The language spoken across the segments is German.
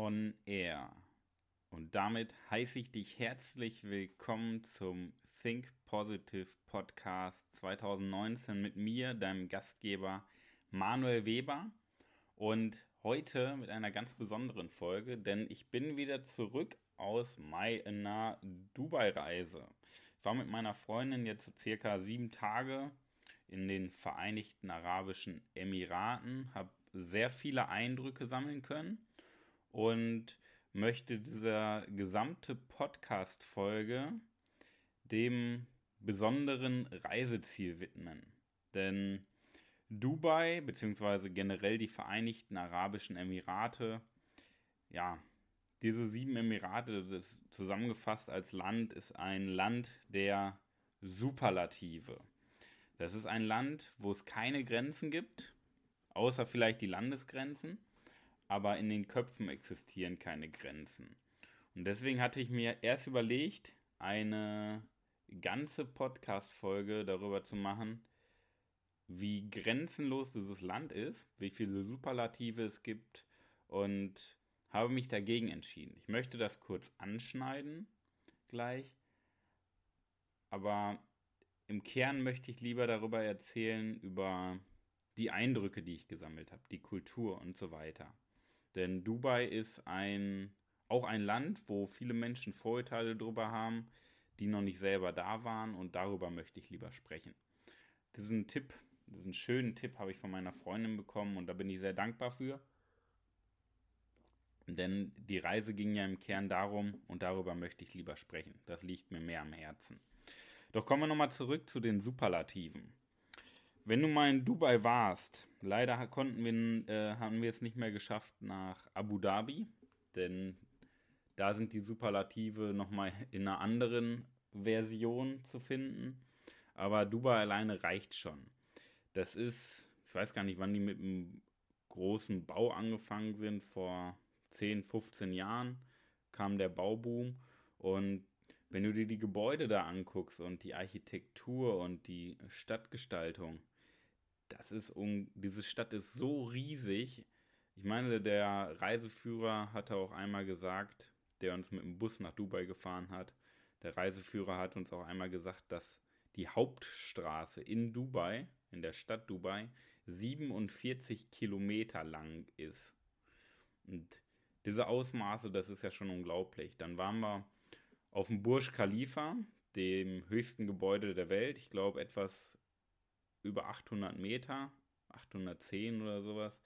on Air. Und damit heiße ich dich herzlich willkommen zum Think Positive Podcast 2019 mit mir, deinem Gastgeber Manuel Weber. Und heute mit einer ganz besonderen Folge, denn ich bin wieder zurück aus meiner Dubai-Reise. Ich war mit meiner Freundin jetzt circa sieben Tage in den Vereinigten Arabischen Emiraten, habe sehr viele Eindrücke sammeln können und möchte dieser gesamte Podcast-Folge dem besonderen Reiseziel widmen. Denn Dubai, beziehungsweise generell die Vereinigten Arabischen Emirate, ja, diese sieben Emirate, das zusammengefasst als Land, ist ein Land der Superlative. Das ist ein Land, wo es keine Grenzen gibt, außer vielleicht die Landesgrenzen, aber in den Köpfen existieren keine Grenzen. Und deswegen hatte ich mir erst überlegt, eine ganze Podcast-Folge darüber zu machen, wie grenzenlos dieses Land ist, wie viele Superlative es gibt und habe mich dagegen entschieden. Ich möchte das kurz anschneiden gleich, aber im Kern möchte ich lieber darüber erzählen, über die Eindrücke, die ich gesammelt habe, die Kultur und so weiter. Denn Dubai ist ein, auch ein Land, wo viele Menschen Vorurteile darüber haben, die noch nicht selber da waren und darüber möchte ich lieber sprechen. Diesen Tipp, diesen schönen Tipp habe ich von meiner Freundin bekommen und da bin ich sehr dankbar für. Denn die Reise ging ja im Kern darum und darüber möchte ich lieber sprechen. Das liegt mir mehr am Herzen. Doch kommen wir nochmal zurück zu den Superlativen. Wenn du mal in Dubai warst, leider konnten wir, äh, haben wir es nicht mehr geschafft nach Abu Dhabi, denn da sind die Superlative nochmal in einer anderen Version zu finden. Aber Dubai alleine reicht schon. Das ist, ich weiß gar nicht, wann die mit einem großen Bau angefangen sind, vor 10, 15 Jahren kam der Bauboom und wenn du dir die Gebäude da anguckst und die Architektur und die Stadtgestaltung, das ist um, diese Stadt ist so riesig. Ich meine, der Reiseführer hatte auch einmal gesagt, der uns mit dem Bus nach Dubai gefahren hat, der Reiseführer hat uns auch einmal gesagt, dass die Hauptstraße in Dubai, in der Stadt Dubai, 47 Kilometer lang ist. Und diese Ausmaße, das ist ja schon unglaublich. Dann waren wir auf dem Burj Khalifa, dem höchsten Gebäude der Welt. Ich glaube, etwas über 800 Meter, 810 oder sowas.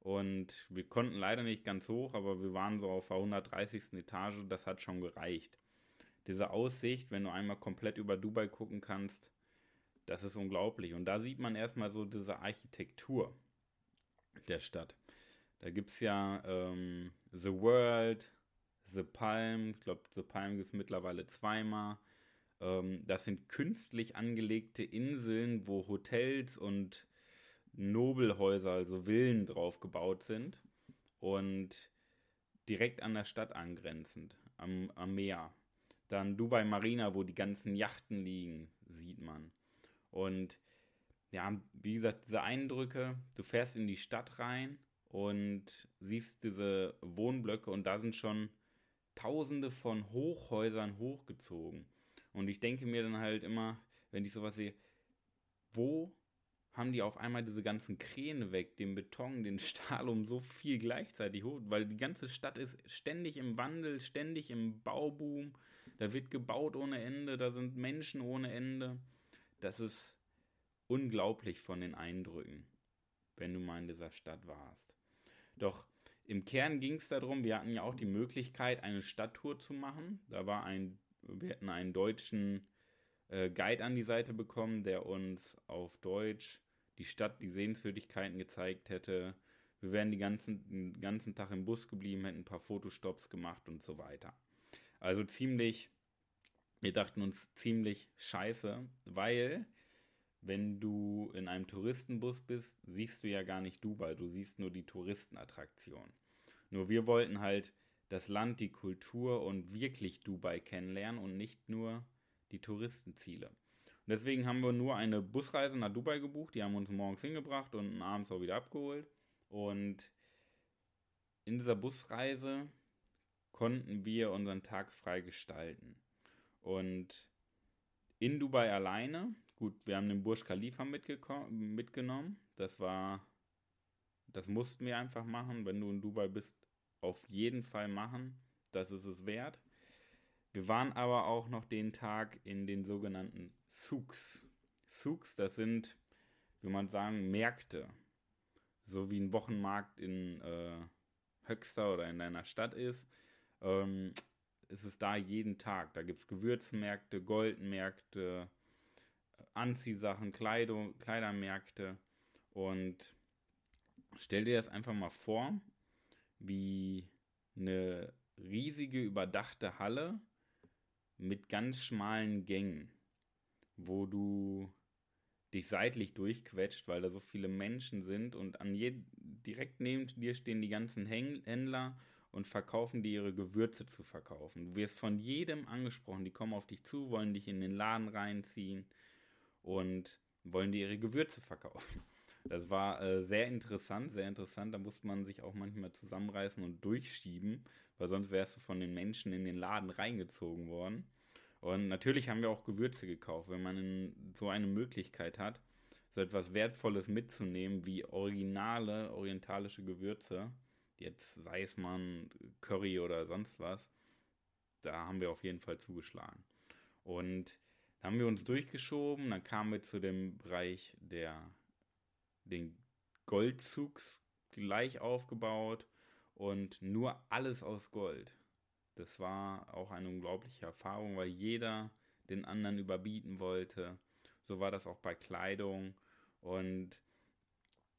Und wir konnten leider nicht ganz hoch, aber wir waren so auf der 130. Etage. Das hat schon gereicht. Diese Aussicht, wenn du einmal komplett über Dubai gucken kannst, das ist unglaublich. Und da sieht man erstmal so diese Architektur der Stadt. Da gibt es ja ähm, The World, The Palm, ich glaube, The Palm gibt es mittlerweile zweimal. Ähm, das sind künstlich angelegte Inseln, wo Hotels und Nobelhäuser, also Villen drauf gebaut sind und direkt an der Stadt angrenzend, am, am Meer. Dann Dubai Marina, wo die ganzen Yachten liegen, sieht man. Und ja, wie gesagt, diese Eindrücke, du fährst in die Stadt rein und siehst diese Wohnblöcke und da sind schon tausende von Hochhäusern hochgezogen. Und ich denke mir dann halt immer, wenn ich sowas sehe, wo haben die auf einmal diese ganzen Kräne weg, den Beton, den Stahl um so viel gleichzeitig hoch, weil die ganze Stadt ist ständig im Wandel, ständig im Bauboom, da wird gebaut ohne Ende, da sind Menschen ohne Ende. Das ist unglaublich von den Eindrücken, wenn du mal in dieser Stadt warst. Doch im Kern ging es darum, wir hatten ja auch die Möglichkeit, eine Stadttour zu machen. Da war ein, wir hatten einen deutschen äh, Guide an die Seite bekommen, der uns auf Deutsch die Stadt, die Sehenswürdigkeiten gezeigt hätte. Wir wären die ganzen, den ganzen Tag im Bus geblieben, hätten ein paar Fotostops gemacht und so weiter. Also ziemlich, wir dachten uns ziemlich scheiße, weil wenn du in einem Touristenbus bist, siehst du ja gar nicht Dubai, du siehst nur die Touristenattraktion. Nur wir wollten halt das Land, die Kultur und wirklich Dubai kennenlernen und nicht nur die Touristenziele. Und deswegen haben wir nur eine Busreise nach Dubai gebucht, die haben uns morgens hingebracht und abends auch wieder abgeholt. Und in dieser Busreise konnten wir unseren Tag frei gestalten. Und in Dubai alleine, gut, wir haben den Burj Khalifa mitgenommen. Das war, das mussten wir einfach machen. Wenn du in Dubai bist, auf jeden Fall machen. Das ist es wert. Wir waren aber auch noch den Tag in den sogenannten Souks. Souks, das sind, wie man sagen, Märkte. So wie ein Wochenmarkt in äh, Höxter oder in deiner Stadt ist, ähm, ist es da jeden Tag. Da gibt es Gewürzmärkte, Goldmärkte, Anziehsachen, Kleidung, Kleidermärkte. Und stell dir das einfach mal vor, wie eine riesige überdachte Halle mit ganz schmalen Gängen, wo du dich seitlich durchquetscht, weil da so viele Menschen sind und an je, direkt neben dir stehen die ganzen Händler und verkaufen dir ihre Gewürze zu verkaufen. Du wirst von jedem angesprochen, die kommen auf dich zu, wollen dich in den Laden reinziehen und wollen dir ihre Gewürze verkaufen. Das war äh, sehr interessant, sehr interessant. Da musste man sich auch manchmal zusammenreißen und durchschieben, weil sonst wärst du von den Menschen in den Laden reingezogen worden. Und natürlich haben wir auch Gewürze gekauft. Wenn man so eine Möglichkeit hat, so etwas Wertvolles mitzunehmen wie originale orientalische Gewürze, jetzt sei es mal Curry oder sonst was, da haben wir auf jeden Fall zugeschlagen. Und da haben wir uns durchgeschoben, dann kamen wir zu dem Bereich der den Goldzugs gleich aufgebaut und nur alles aus Gold. Das war auch eine unglaubliche Erfahrung, weil jeder den anderen überbieten wollte. So war das auch bei Kleidung. Und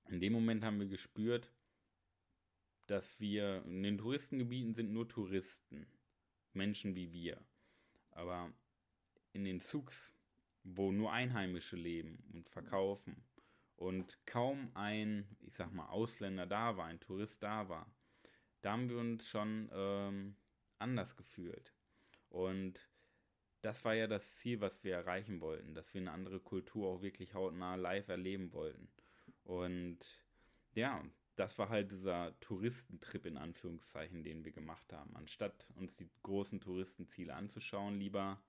in dem Moment haben wir gespürt, dass wir in den Touristengebieten sind nur Touristen, Menschen wie wir. Aber in den Zugs, wo nur Einheimische leben und verkaufen und kaum ein, ich sag mal, Ausländer da war, ein Tourist da war, da haben wir uns schon ähm, anders gefühlt. Und das war ja das Ziel, was wir erreichen wollten, dass wir eine andere Kultur auch wirklich hautnah live erleben wollten. Und ja, das war halt dieser Touristentrip in Anführungszeichen, den wir gemacht haben. Anstatt uns die großen Touristenziele anzuschauen, lieber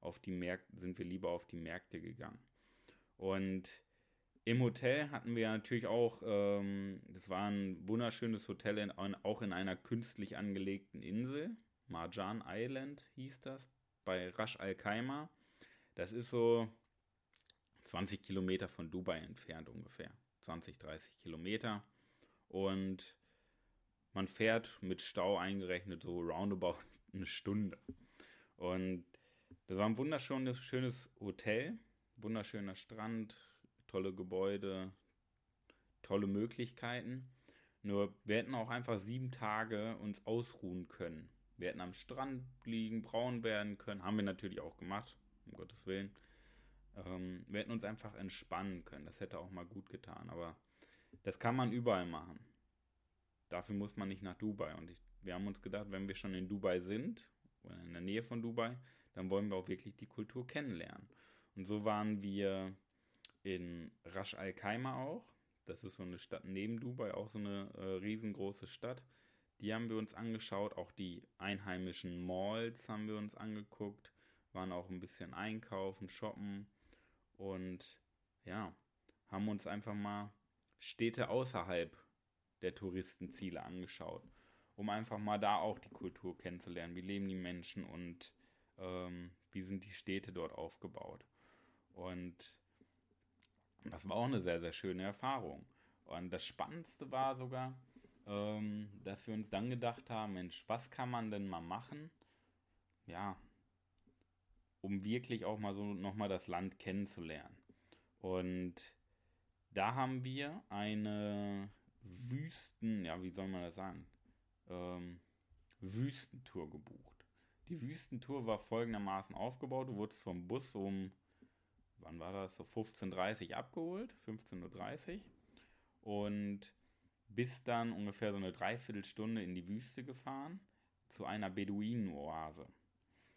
auf die Märkte, sind wir lieber auf die Märkte gegangen. Und im Hotel hatten wir natürlich auch, ähm, das war ein wunderschönes Hotel, in, auch in einer künstlich angelegten Insel. Marjan Island hieß das, bei Rasch Al Khaimah. Das ist so 20 Kilometer von Dubai entfernt ungefähr. 20, 30 Kilometer. Und man fährt mit Stau eingerechnet so roundabout eine Stunde. Und das war ein wunderschönes schönes Hotel, wunderschöner Strand, tolle Gebäude, tolle Möglichkeiten. Nur wir hätten auch einfach sieben Tage uns ausruhen können. Wir hätten am Strand liegen, braun werden können. Haben wir natürlich auch gemacht, um Gottes Willen. Ähm, wir hätten uns einfach entspannen können. Das hätte auch mal gut getan. Aber das kann man überall machen. Dafür muss man nicht nach Dubai. Und ich, wir haben uns gedacht, wenn wir schon in Dubai sind, oder in der Nähe von Dubai, dann wollen wir auch wirklich die Kultur kennenlernen. Und so waren wir in Rasch Al Khaimah auch. Das ist so eine Stadt neben Dubai, auch so eine äh, riesengroße Stadt. Die haben wir uns angeschaut, auch die einheimischen Malls haben wir uns angeguckt, waren auch ein bisschen einkaufen, shoppen und ja, haben uns einfach mal Städte außerhalb der Touristenziele angeschaut, um einfach mal da auch die Kultur kennenzulernen. Wie leben die Menschen und ähm, wie sind die Städte dort aufgebaut? Und das war auch eine sehr, sehr schöne Erfahrung. Und das Spannendste war sogar, ähm, dass wir uns dann gedacht haben, Mensch, was kann man denn mal machen? Ja, um wirklich auch mal so nochmal das Land kennenzulernen. Und da haben wir eine Wüsten, ja, wie soll man das sagen? Ähm, Wüstentour gebucht. Die Wüstentour war folgendermaßen aufgebaut. Du wurdest vom Bus um, wann war das, so 15.30 Uhr abgeholt, 15.30 Uhr. Und bis dann ungefähr so eine Dreiviertelstunde in die Wüste gefahren zu einer Beduinenoase.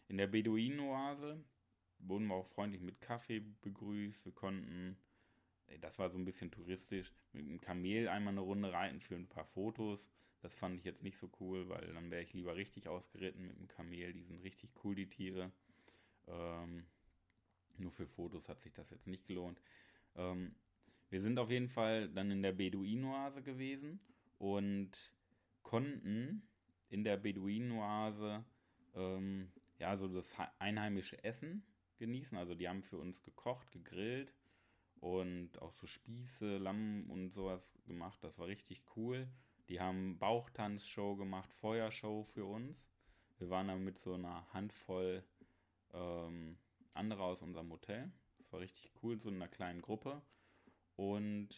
In der Beduinenoase wurden wir auch freundlich mit Kaffee begrüßt. Wir konnten, das war so ein bisschen touristisch, mit dem Kamel einmal eine Runde reiten für ein paar Fotos. Das fand ich jetzt nicht so cool, weil dann wäre ich lieber richtig ausgeritten mit dem Kamel. Die sind richtig cool, die Tiere. Ähm, nur für Fotos hat sich das jetzt nicht gelohnt. Ähm, wir sind auf jeden Fall dann in der Beduinoase gewesen und konnten in der Beduinoase ähm, ja so das einheimische Essen genießen. Also die haben für uns gekocht, gegrillt und auch so Spieße, Lamm und sowas gemacht. Das war richtig cool. Die haben Bauchtanzshow gemacht, Feuershow für uns. Wir waren dann mit so einer Handvoll ähm, andere aus unserem Hotel. Das war richtig cool, so in einer kleinen Gruppe. Und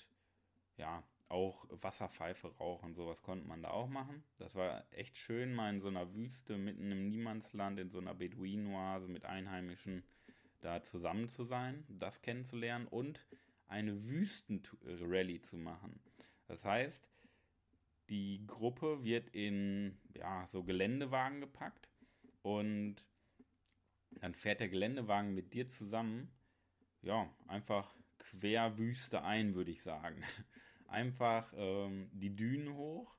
ja, auch Wasserpfeife rauchen, sowas konnte man da auch machen. Das war echt schön, mal in so einer Wüste, mitten im Niemandsland, in so einer Beduinoase mit Einheimischen da zusammen zu sein, das kennenzulernen und eine Wüstenrallye zu machen. Das heißt, die Gruppe wird in ja, so Geländewagen gepackt und dann fährt der Geländewagen mit dir zusammen, ja, einfach quer Wüste ein, würde ich sagen. Einfach ähm, die Dünen hoch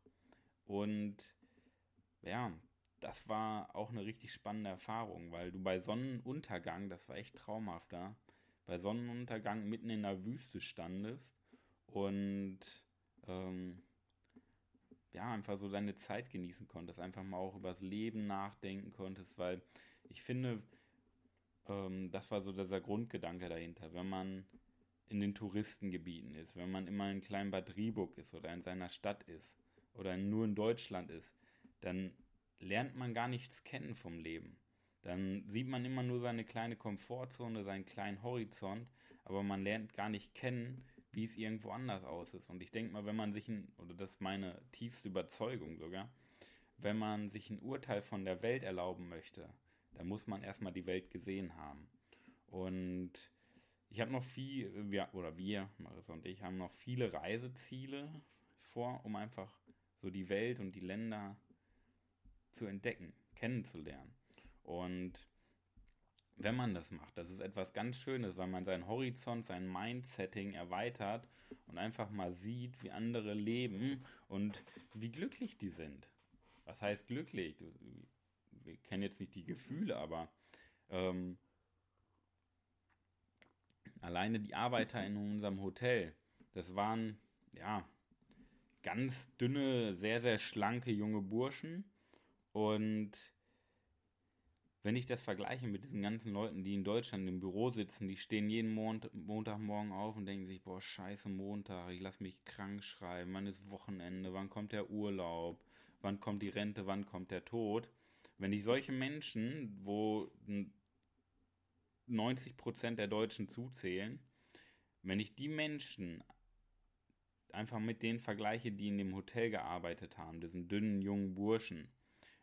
und ja, das war auch eine richtig spannende Erfahrung, weil du bei Sonnenuntergang, das war echt traumhaft da, bei Sonnenuntergang mitten in der Wüste standest und ähm, ja, einfach so deine Zeit genießen konntest, einfach mal auch übers Leben nachdenken konntest, weil ich finde, ähm, das war so dieser Grundgedanke dahinter. Wenn man in den Touristengebieten ist, wenn man immer in Kleinbad Rieburg ist oder in seiner Stadt ist oder nur in Deutschland ist, dann lernt man gar nichts kennen vom Leben. Dann sieht man immer nur seine kleine Komfortzone, seinen kleinen Horizont, aber man lernt gar nicht kennen, wie es irgendwo anders aus ist. Und ich denke mal, wenn man sich ein, oder das ist meine tiefste Überzeugung sogar, wenn man sich ein Urteil von der Welt erlauben möchte, dann muss man erstmal die Welt gesehen haben. Und ich habe noch viel, wir, oder wir, Marissa und ich, haben noch viele Reiseziele vor, um einfach so die Welt und die Länder zu entdecken, kennenzulernen. Und wenn man das macht. Das ist etwas ganz Schönes, weil man seinen Horizont, sein Mindsetting erweitert und einfach mal sieht, wie andere leben und wie glücklich die sind. Was heißt glücklich? Wir kennen jetzt nicht die Gefühle, aber ähm, alleine die Arbeiter in unserem Hotel, das waren ja ganz dünne, sehr, sehr schlanke junge Burschen und wenn ich das vergleiche mit diesen ganzen Leuten, die in Deutschland im Büro sitzen, die stehen jeden Mont Montagmorgen auf und denken sich, boah, scheiße Montag, ich lasse mich krank schreiben, wann ist Wochenende, wann kommt der Urlaub, wann kommt die Rente, wann kommt der Tod. Wenn ich solche Menschen, wo 90% der Deutschen zuzählen, wenn ich die Menschen einfach mit denen vergleiche, die in dem Hotel gearbeitet haben, diesen dünnen jungen Burschen,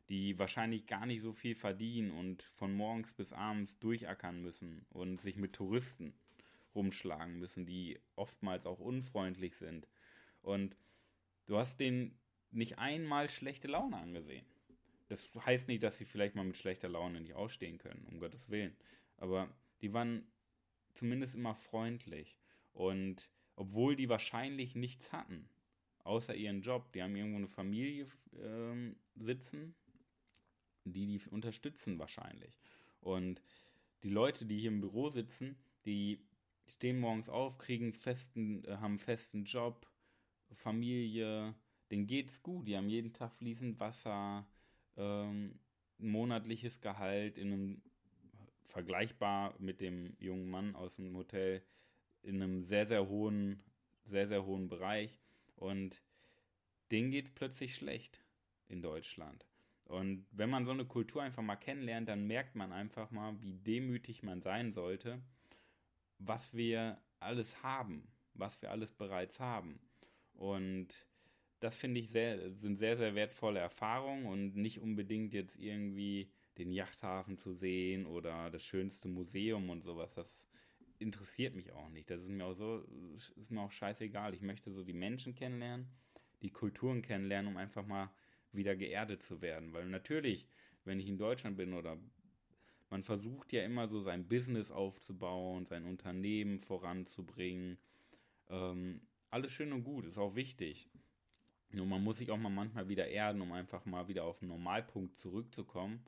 die wahrscheinlich gar nicht so viel verdienen und von morgens bis abends durchackern müssen und sich mit Touristen rumschlagen müssen, die oftmals auch unfreundlich sind. Und du hast denen nicht einmal schlechte Laune angesehen. Das heißt nicht, dass sie vielleicht mal mit schlechter Laune nicht ausstehen können, um Gottes Willen. Aber die waren zumindest immer freundlich. Und obwohl die wahrscheinlich nichts hatten, außer ihren Job, die haben irgendwo eine Familie ähm, sitzen, die die unterstützen wahrscheinlich. Und die Leute, die hier im Büro sitzen, die stehen morgens auf, kriegen festen, äh, haben festen Job, Familie, denen geht's gut, die haben jeden Tag fließend Wasser, ähm, monatliches Gehalt in einem vergleichbar mit dem jungen Mann aus dem Hotel in einem sehr sehr hohen sehr sehr hohen Bereich und denen geht's plötzlich schlecht in Deutschland und wenn man so eine Kultur einfach mal kennenlernt, dann merkt man einfach mal, wie demütig man sein sollte, was wir alles haben, was wir alles bereits haben. Und das finde ich sehr, sind sehr, sehr wertvolle Erfahrungen und nicht unbedingt jetzt irgendwie den Yachthafen zu sehen oder das schönste Museum und sowas. Das interessiert mich auch nicht. Das ist mir auch so, ist mir auch scheißegal. Ich möchte so die Menschen kennenlernen, die Kulturen kennenlernen, um einfach mal wieder geerdet zu werden. Weil natürlich, wenn ich in Deutschland bin oder man versucht ja immer so sein Business aufzubauen, sein Unternehmen voranzubringen. Ähm, alles schön und gut, ist auch wichtig. Nur man muss sich auch mal manchmal wieder erden, um einfach mal wieder auf den Normalpunkt zurückzukommen,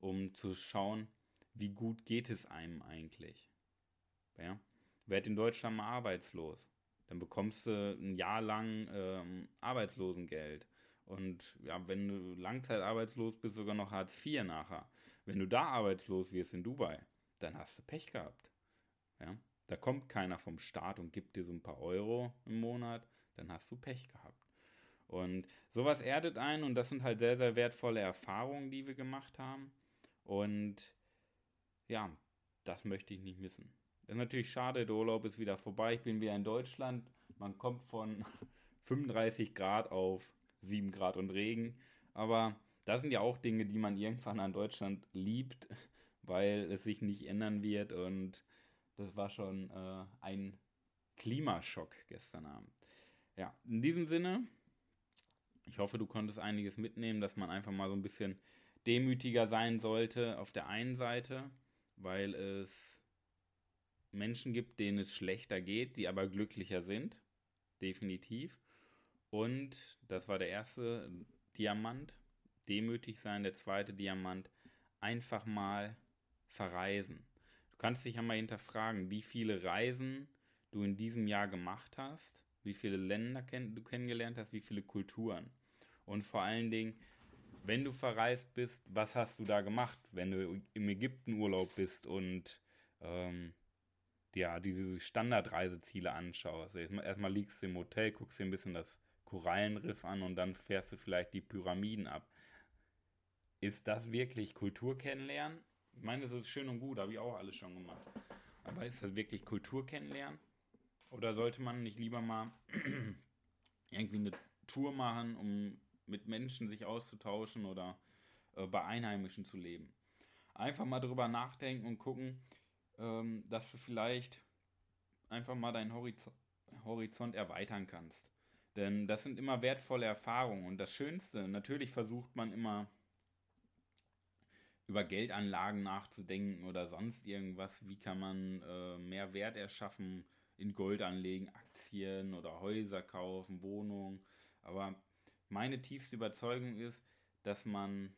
um zu schauen, wie gut geht es einem eigentlich. Ja? Werd in Deutschland mal arbeitslos. Dann bekommst du ein Jahr lang ähm, Arbeitslosengeld. Und ja, wenn du langzeitarbeitslos bist, sogar noch Hartz IV nachher. Wenn du da arbeitslos wirst in Dubai, dann hast du Pech gehabt. Ja? Da kommt keiner vom Staat und gibt dir so ein paar Euro im Monat, dann hast du Pech gehabt. Und sowas erdet ein und das sind halt sehr, sehr wertvolle Erfahrungen, die wir gemacht haben. Und ja, das möchte ich nicht missen. Das ist natürlich schade, der Urlaub ist wieder vorbei. Ich bin wieder in Deutschland. Man kommt von 35 Grad auf 7 Grad und Regen. Aber das sind ja auch Dinge, die man irgendwann an Deutschland liebt, weil es sich nicht ändern wird. Und das war schon äh, ein Klimaschock gestern Abend. Ja, in diesem Sinne ich hoffe, du konntest einiges mitnehmen, dass man einfach mal so ein bisschen demütiger sein sollte auf der einen Seite, weil es Menschen gibt, denen es schlechter geht, die aber glücklicher sind. Definitiv. Und das war der erste Diamant. Demütig sein. Der zweite Diamant. Einfach mal verreisen. Du kannst dich ja mal hinterfragen, wie viele Reisen du in diesem Jahr gemacht hast wie viele Länder kenn du kennengelernt hast, wie viele Kulturen. Und vor allen Dingen, wenn du verreist bist, was hast du da gemacht, wenn du im Ägypten Urlaub bist und ähm, ja, diese Standardreiseziele anschaust. Erstmal liegst du im Hotel, guckst dir ein bisschen das Korallenriff an und dann fährst du vielleicht die Pyramiden ab. Ist das wirklich Kultur kennenlernen? Ich meine, das ist schön und gut, habe ich auch alles schon gemacht. Aber ist das wirklich Kultur kennenlernen? Oder sollte man nicht lieber mal irgendwie eine Tour machen, um mit Menschen sich auszutauschen oder äh, bei Einheimischen zu leben? Einfach mal drüber nachdenken und gucken, ähm, dass du vielleicht einfach mal deinen Horizont, Horizont erweitern kannst. Denn das sind immer wertvolle Erfahrungen. Und das Schönste, natürlich versucht man immer über Geldanlagen nachzudenken oder sonst irgendwas. Wie kann man äh, mehr Wert erschaffen? In Gold anlegen, Aktien oder Häuser kaufen, Wohnungen. Aber meine tiefste Überzeugung ist, dass man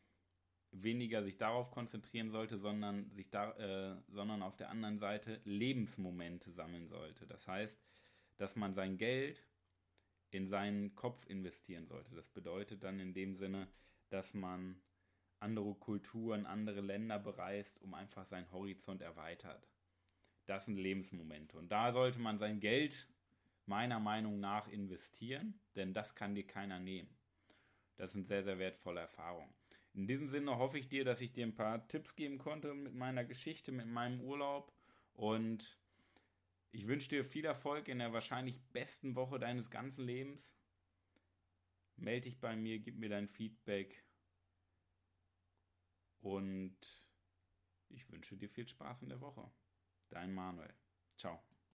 weniger sich darauf konzentrieren sollte, sondern sich da, äh, sondern auf der anderen Seite Lebensmomente sammeln sollte. Das heißt, dass man sein Geld in seinen Kopf investieren sollte. Das bedeutet dann in dem Sinne, dass man andere Kulturen, andere Länder bereist, um einfach seinen Horizont erweitert das sind Lebensmomente. Und da sollte man sein Geld meiner Meinung nach investieren, denn das kann dir keiner nehmen. Das sind sehr, sehr wertvolle Erfahrungen. In diesem Sinne hoffe ich dir, dass ich dir ein paar Tipps geben konnte mit meiner Geschichte, mit meinem Urlaub. Und ich wünsche dir viel Erfolg in der wahrscheinlich besten Woche deines ganzen Lebens. Melde dich bei mir, gib mir dein Feedback. Und ich wünsche dir viel Spaß in der Woche. Dein Manuel. Ciao.